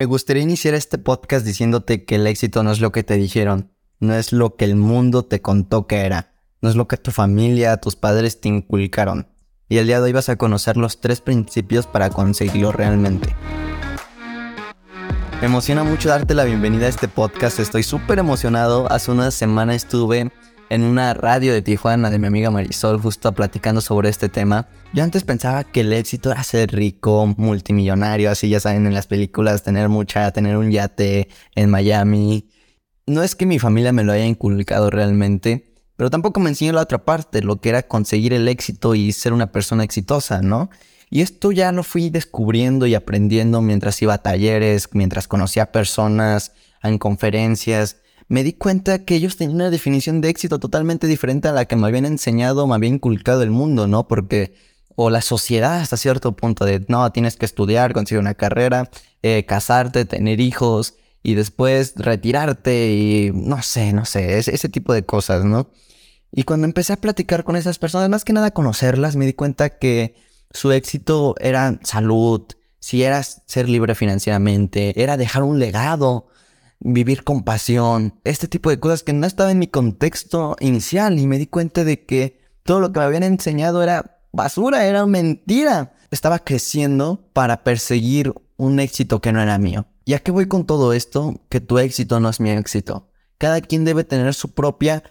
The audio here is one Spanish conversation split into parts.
Me gustaría iniciar este podcast diciéndote que el éxito no es lo que te dijeron, no es lo que el mundo te contó que era, no es lo que tu familia, tus padres te inculcaron. Y el día de hoy vas a conocer los tres principios para conseguirlo realmente. Me emociona mucho darte la bienvenida a este podcast, estoy súper emocionado. Hace una semana estuve en una radio de Tijuana de mi amiga Marisol justo platicando sobre este tema. Yo antes pensaba que el éxito era ser rico, multimillonario, así ya saben en las películas, tener mucha, tener un yate en Miami. No es que mi familia me lo haya inculcado realmente, pero tampoco me enseñó la otra parte, lo que era conseguir el éxito y ser una persona exitosa, ¿no? Y esto ya lo fui descubriendo y aprendiendo mientras iba a talleres, mientras conocía personas, en conferencias me di cuenta que ellos tenían una definición de éxito totalmente diferente a la que me habían enseñado, me había inculcado el mundo, ¿no? Porque, o la sociedad hasta cierto punto de, no, tienes que estudiar, conseguir una carrera, eh, casarte, tener hijos y después retirarte y no sé, no sé, ese tipo de cosas, ¿no? Y cuando empecé a platicar con esas personas, más que nada conocerlas, me di cuenta que su éxito era salud, si era ser libre financieramente, era dejar un legado, vivir con pasión, este tipo de cosas que no estaba en mi contexto inicial y me di cuenta de que todo lo que me habían enseñado era basura, era mentira. Estaba creciendo para perseguir un éxito que no era mío. ¿Y a qué voy con todo esto? Que tu éxito no es mi éxito. Cada quien debe tener su propia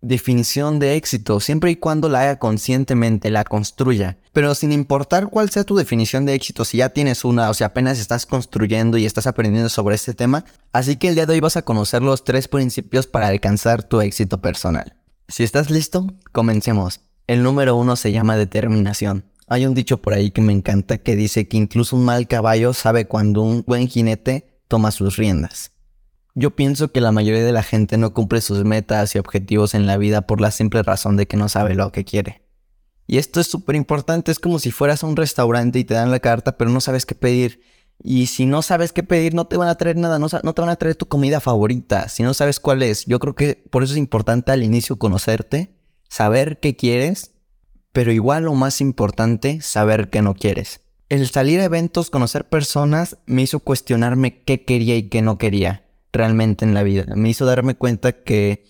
definición de éxito, siempre y cuando la haga conscientemente, la construya. Pero sin importar cuál sea tu definición de éxito, si ya tienes una o si apenas estás construyendo y estás aprendiendo sobre este tema, así que el día de hoy vas a conocer los tres principios para alcanzar tu éxito personal. Si estás listo, comencemos. El número uno se llama determinación. Hay un dicho por ahí que me encanta que dice que incluso un mal caballo sabe cuando un buen jinete toma sus riendas. Yo pienso que la mayoría de la gente no cumple sus metas y objetivos en la vida por la simple razón de que no sabe lo que quiere. Y esto es súper importante, es como si fueras a un restaurante y te dan la carta pero no sabes qué pedir. Y si no sabes qué pedir, no te van a traer nada, no, no, te van a traer tu comida favorita, si no sabes cuál es. Yo creo que por eso es importante al inicio conocerte, saber qué quieres, pero igual lo más importante, saber qué no quieres. El salir a eventos, conocer personas, me hizo cuestionarme qué quería y qué no quería realmente en la vida. Me hizo darme cuenta que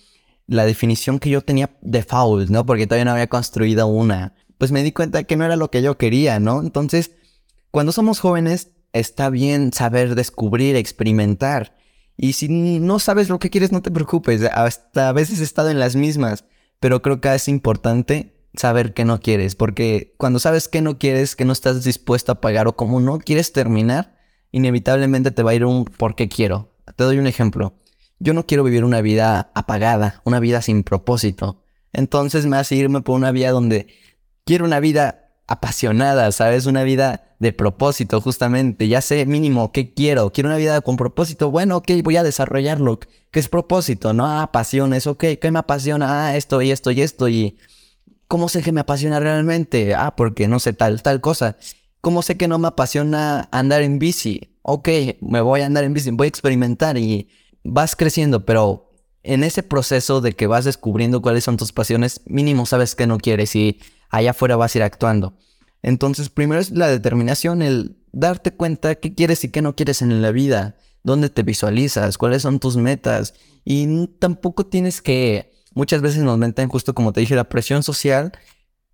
la definición que yo tenía de foul, ¿no? Porque todavía no había construido una. Pues me di cuenta que no era lo que yo quería, ¿no? Entonces, cuando somos jóvenes, está bien saber descubrir, experimentar. Y si no sabes lo que quieres, no te preocupes. Hasta a veces he estado en las mismas. Pero creo que es importante saber qué no quieres. Porque cuando sabes qué no quieres, que no estás dispuesto a pagar o como no quieres terminar, inevitablemente te va a ir un por qué quiero. Te doy un ejemplo. Yo no quiero vivir una vida apagada, una vida sin propósito. Entonces me hace irme por una vía donde quiero una vida apasionada, ¿sabes? Una vida de propósito, justamente. Ya sé mínimo qué quiero. Quiero una vida con propósito. Bueno, ok, voy a desarrollarlo. ¿Qué es propósito? No, ah, pasiones, ok. ¿Qué me apasiona? Ah, esto y esto y esto. Y ¿cómo sé que me apasiona realmente? Ah, porque no sé tal, tal cosa. ¿Cómo sé que no me apasiona andar en bici? Ok, me voy a andar en bici, voy a experimentar y vas creciendo, pero en ese proceso de que vas descubriendo cuáles son tus pasiones, mínimo sabes que no quieres y allá afuera vas a ir actuando. Entonces, primero es la determinación, el darte cuenta qué quieres y qué no quieres en la vida, dónde te visualizas, cuáles son tus metas. Y tampoco tienes que, muchas veces nos meten justo como te dije, la presión social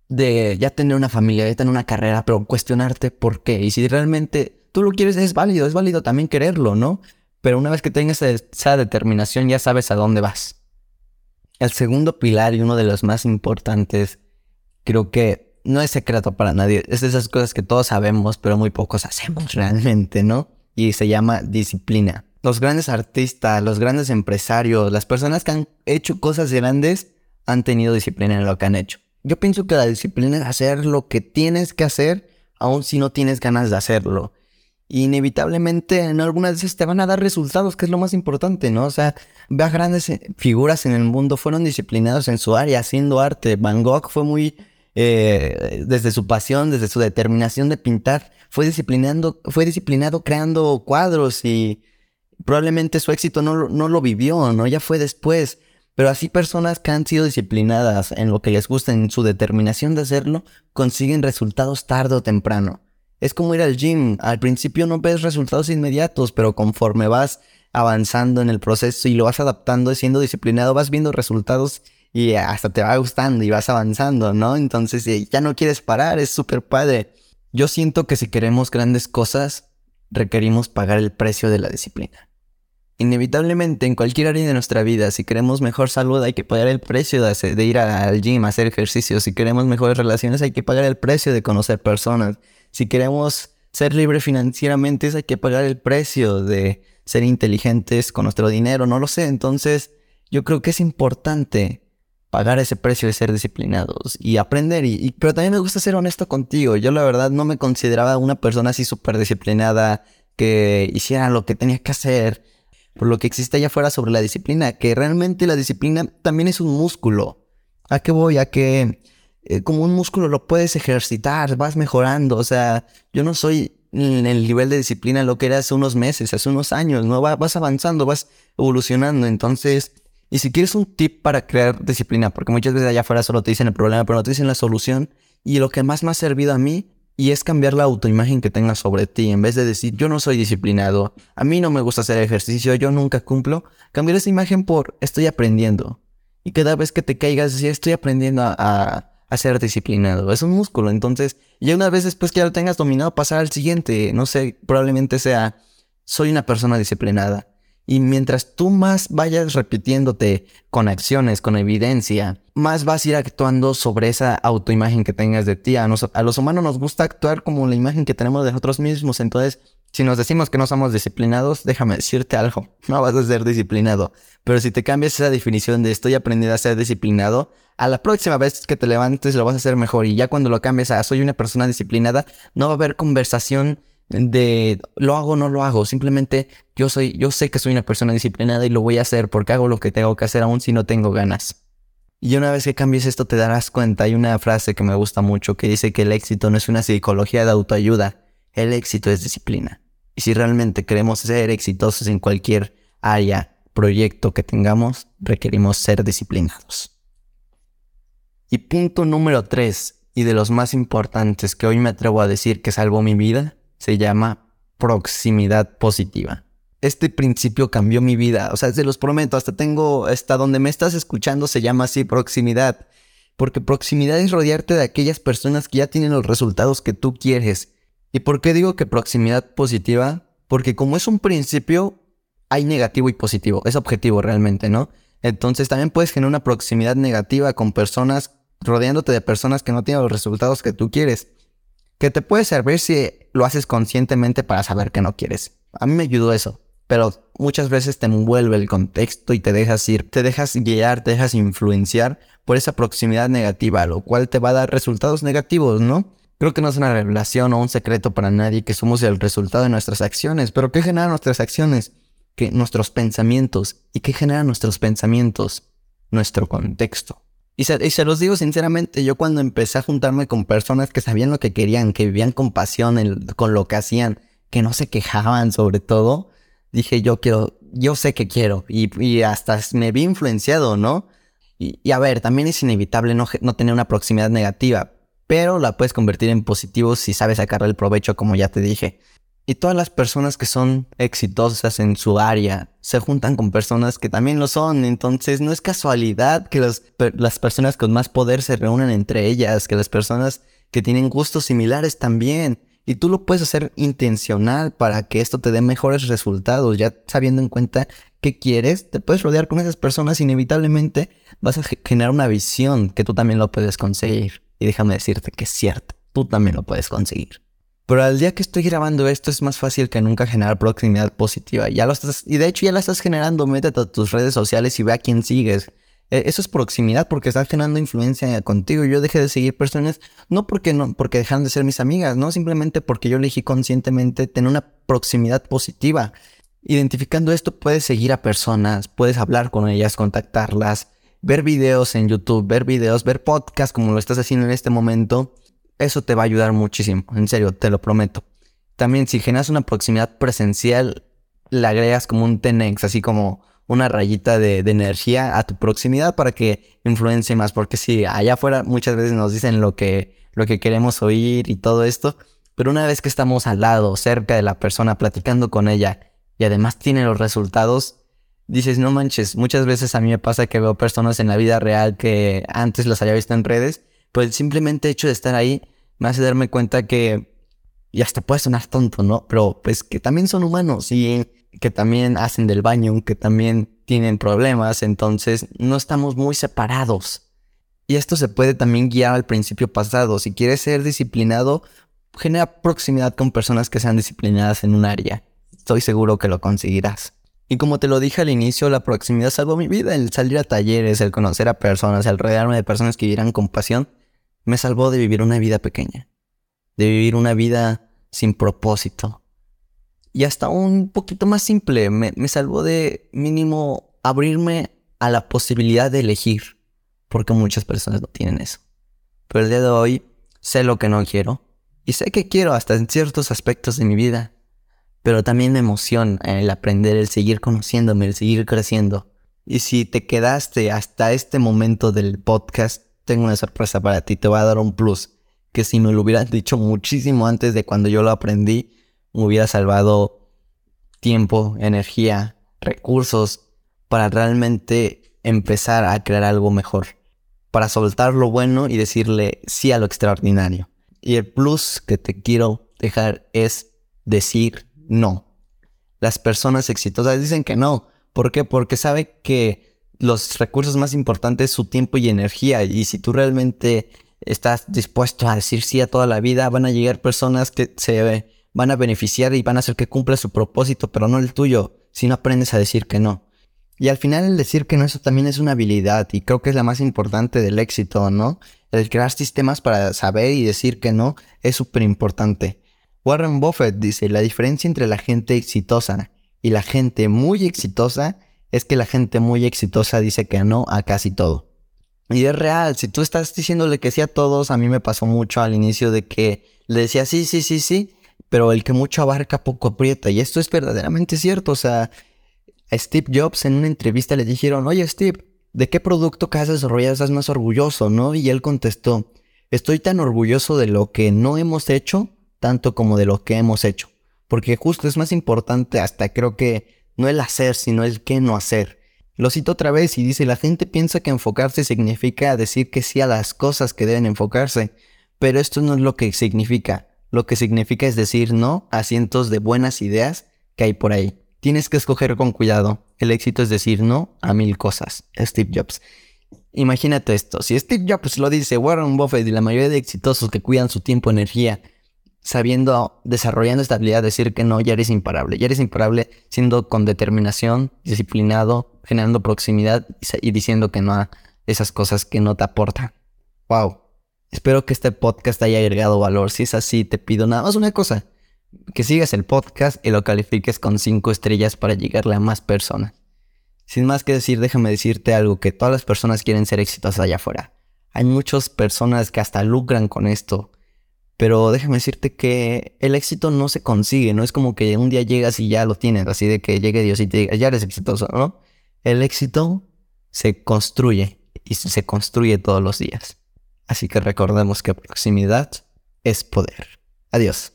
de ya tener una familia, ya tener una carrera, pero cuestionarte por qué. Y si realmente tú lo quieres, es válido, es válido también quererlo, ¿no? Pero una vez que tengas esa determinación ya sabes a dónde vas. El segundo pilar y uno de los más importantes, creo que no es secreto para nadie, es de esas cosas que todos sabemos, pero muy pocos hacemos realmente, ¿no? Y se llama disciplina. Los grandes artistas, los grandes empresarios, las personas que han hecho cosas grandes, han tenido disciplina en lo que han hecho. Yo pienso que la disciplina es hacer lo que tienes que hacer, aun si no tienes ganas de hacerlo inevitablemente en algunas veces te van a dar resultados, que es lo más importante, ¿no? O sea, ve grandes eh, figuras en el mundo, fueron disciplinados en su área, haciendo arte. Van Gogh fue muy, eh, desde su pasión, desde su determinación de pintar, fue, disciplinando, fue disciplinado creando cuadros y probablemente su éxito no, no lo vivió, ¿no? Ya fue después. Pero así personas que han sido disciplinadas en lo que les gusta, en su determinación de hacerlo, consiguen resultados tarde o temprano. Es como ir al gym. Al principio no ves resultados inmediatos, pero conforme vas avanzando en el proceso y lo vas adaptando, siendo disciplinado, vas viendo resultados y hasta te va gustando y vas avanzando, ¿no? Entonces ya no quieres parar, es súper padre. Yo siento que si queremos grandes cosas, requerimos pagar el precio de la disciplina. Inevitablemente en cualquier área de nuestra vida, si queremos mejor salud hay que pagar el precio de, ir al gym, hacer ejercicio. Si queremos mejores relaciones hay que pagar el precio de conocer personas. Si queremos ser libres financieramente hay que pagar el precio de ser inteligentes con nuestro dinero. No lo sé. Entonces yo creo que es importante pagar ese precio de ser disciplinados y aprender. Y, pero también me gusta ser honesto contigo. Yo la verdad no me consideraba una persona así súper disciplinada que hiciera lo que tenía que hacer por lo que existe allá afuera sobre la disciplina, que realmente la disciplina también es un músculo. ¿A qué voy? A que eh, como un músculo lo puedes ejercitar, vas mejorando, o sea, yo no soy en el nivel de disciplina lo que era hace unos meses, hace unos años, ¿no? Vas avanzando, vas evolucionando, entonces... Y si quieres un tip para crear disciplina, porque muchas veces allá afuera solo te dicen el problema, pero no te dicen la solución, y lo que más me ha servido a mí y es cambiar la autoimagen que tengas sobre ti. En vez de decir, yo no soy disciplinado, a mí no me gusta hacer ejercicio, yo nunca cumplo, cambiar esa imagen por estoy aprendiendo. Y cada vez que te caigas, decir, estoy aprendiendo a, a, ser disciplinado. Es un músculo. Entonces, ya una vez después que ya lo tengas dominado, pasar al siguiente. No sé, probablemente sea, soy una persona disciplinada. Y mientras tú más vayas repitiéndote con acciones, con evidencia, más vas a ir actuando sobre esa autoimagen que tengas de ti. A, los humanos nos gusta actuar como la imagen que tenemos de nosotros mismos. Entonces, si nos decimos que no somos disciplinados, déjame decirte algo, no vas a ser disciplinado. Pero si te cambias esa definición de estoy aprendiendo a ser disciplinado, a la próxima vez que te levantes lo vas a hacer mejor. Y ya cuando lo cambies a soy una persona disciplinada, no va a haber conversación de lo hago o no lo hago. Simplemente yo soy, yo sé que soy una persona disciplinada y lo voy a hacer porque hago lo que tengo que hacer aún si no tengo ganas. Y una vez que cambies esto te darás cuenta. Hay una frase que me gusta mucho que dice que el éxito no es una psicología de autoayuda. El éxito es disciplina. Y si realmente queremos ser exitosos en cualquier área, proyecto que tengamos, requerimos ser disciplinados. Y punto número 3, y de los más importantes que hoy me atrevo a decir que salvó mi vida, se llama proximidad positiva. Este principio cambió mi vida, o sea, se los prometo, hasta tengo, hasta donde me estás escuchando se llama así proximidad, porque proximidad es rodearte de aquellas personas que ya tienen los resultados que tú quieres. ¿Y por qué digo que proximidad positiva? Porque como es un principio, hay negativo y positivo, es objetivo realmente, ¿no? Entonces también puedes generar una proximidad negativa con personas, rodeándote de personas que no tienen los resultados que tú quieres que te puede servir si lo haces conscientemente para saber que no quieres. A mí me ayudó eso, pero muchas veces te envuelve el contexto y te dejas ir, te dejas guiar, te dejas influenciar por esa proximidad negativa, lo cual te va a dar resultados negativos, ¿no? Creo que no es una revelación o un secreto para nadie que somos el resultado de nuestras acciones, pero ¿qué generan nuestras acciones? Que nuestros pensamientos. ¿Y qué generan nuestros pensamientos? Nuestro contexto. Y se, los digo sinceramente, yo cuando empecé a juntarme con personas que sabían lo que querían, que vivían con pasión con lo que hacían, que no se quejaban sobre todo, dije yo quiero, yo sé que quiero y, hasta me vi influenciado, ¿no? Y, a ver, también es inevitable no, no tener una proximidad negativa, pero la puedes convertir en positivo si sabes sacarle el provecho como ya te dije. Y todas las personas que son exitosas en su área se juntan con personas que también lo son. Entonces no es casualidad que las personas con más poder se reúnan entre ellas, que las personas que tienen gustos similares también. Y tú lo puedes hacer intencional para que esto te dé mejores resultados. Ya sabiendo en cuenta qué quieres, te puedes rodear con esas personas. Inevitablemente vas a generar una visión que tú también lo puedes conseguir. Y déjame decirte que es cierto, tú también lo puedes conseguir. Pero al día que estoy grabando esto es más fácil que nunca generar proximidad positiva. Ya lo estás, y de hecho ya la estás generando. Métete a tus redes sociales y ve a quién sigues. E, eso es proximidad porque estás generando influencia contigo. Yo dejé de seguir personas no porque no porque dejaron de ser mis amigas, no simplemente porque yo elegí conscientemente tener una proximidad positiva. Identificando esto puedes seguir a personas, puedes hablar con ellas, contactarlas, ver videos en YouTube, ver videos, ver podcasts como lo estás haciendo en este momento eso te va a ayudar muchísimo, en serio, te lo prometo. También si generas una proximidad presencial, le agregas como un Tenex, así como una rayita de, energía a tu proximidad para que influencie más. Porque si allá afuera muchas veces nos dicen lo que, lo que queremos oír y todo esto, Pero una vez que estamos al lado, cerca de la persona, platicando con ella, y además tiene los resultados, dices, no manches, muchas veces a mí me pasa que veo personas en la vida real que antes las había visto en redes, pues simplemente hecho de estar ahí me hace darme cuenta que, y hasta puede sonar tonto, ¿no? Pero pues que también son humanos y que también hacen del baño, que también tienen problemas, entonces no estamos muy separados. Y esto se puede también guiar al principio pasado. Si quieres ser disciplinado, genera proximidad con personas que sean disciplinadas en un área. Estoy seguro que lo conseguirás. Y como te lo dije al inicio, la proximidad salvó mi vida. El salir a talleres, el conocer a personas, el rodearme de personas que vivieran con pasión, me salvó de vivir una vida pequeña. De vivir una vida sin propósito. Y hasta un poquito más simple, me, me salvó de mínimo abrirme a la posibilidad de elegir porque muchas personas no tienen eso. Pero el día de hoy sé lo que no quiero y sé que quiero hasta en ciertos aspectos de mi vida, pero también me emociona el aprender, el seguir conociéndome, el seguir creciendo. Y si te quedaste hasta este momento del podcast, tengo una sorpresa para ti, te voy a dar un plus, que si me lo hubieras dicho muchísimo antes de cuando yo lo aprendí, me hubiera salvado tiempo, energía, recursos para realmente empezar a crear algo mejor para soltar lo bueno y decirle sí a lo extraordinario. Y el plus que te quiero dejar es decir no. Las personas exitosas dicen que no. ¿Por qué? Porque sabe que los recursos más importantes es su tiempo y energía. Y si tú realmente estás dispuesto a decir sí a toda la vida, van a llegar personas que se van a beneficiar y van a hacer que cumpla su propósito, pero no el tuyo, si no aprendes a decir que no. Y al final el decir que no, eso también es una habilidad y creo que es la más importante del éxito, ¿no? El crear sistemas para saber y decir que no es súper importante. Warren Buffett dice, la diferencia entre la gente exitosa y la gente muy exitosa es que la gente muy exitosa dice que no a casi todo. Y es real, si tú estás diciéndole que sí a todos, a mí me pasó mucho al inicio de que le decía sí, sí, sí, sí, pero el que mucho abarca poco aprieta. Y esto es verdaderamente cierto, o sea, Steve Jobs en una entrevista le dijeron, oye Steve, ¿de qué producto que has desarrollado estás más orgulloso, no? Y él contestó, estoy tan orgulloso de lo que no hemos hecho, tanto como de lo que hemos hecho. Porque justo es más importante hasta creo que no el hacer, sino el qué no hacer. Lo cito otra vez y dice, la gente piensa que enfocarse significa decir que sí a las cosas que deben enfocarse, pero esto no es lo que significa. Lo que significa es decir no a cientos de buenas ideas que hay por ahí. Tienes que escoger con cuidado. El éxito es decir no a mil cosas. Steve Jobs. Imagínate esto. Si Steve Jobs lo dice Warren Buffett y la mayoría de exitosos que cuidan su tiempo, energía, sabiendo, desarrollando esta habilidad de decir que no, ya eres imparable. Ya eres imparable siendo con determinación, disciplinado, generando proximidad y, diciendo que no a esas cosas que no te aportan. Wow. Espero que este podcast haya agregado valor. Si es así, te pido nada más una cosa que sigas el podcast y lo califiques con 5 estrellas para llegarle a más personas. Sin más que decir, déjame decirte algo, que todas las personas quieren ser exitosas allá afuera. Hay muchas personas que hasta lucran con esto. Pero déjame decirte que el éxito no se consigue, no es como que un día llegas y ya lo tienes, así de que llegue Dios y te diga, ya eres exitoso, ¿no? El éxito se construye y se construye todos los días. Así que recordemos que proximidad es poder. Adiós.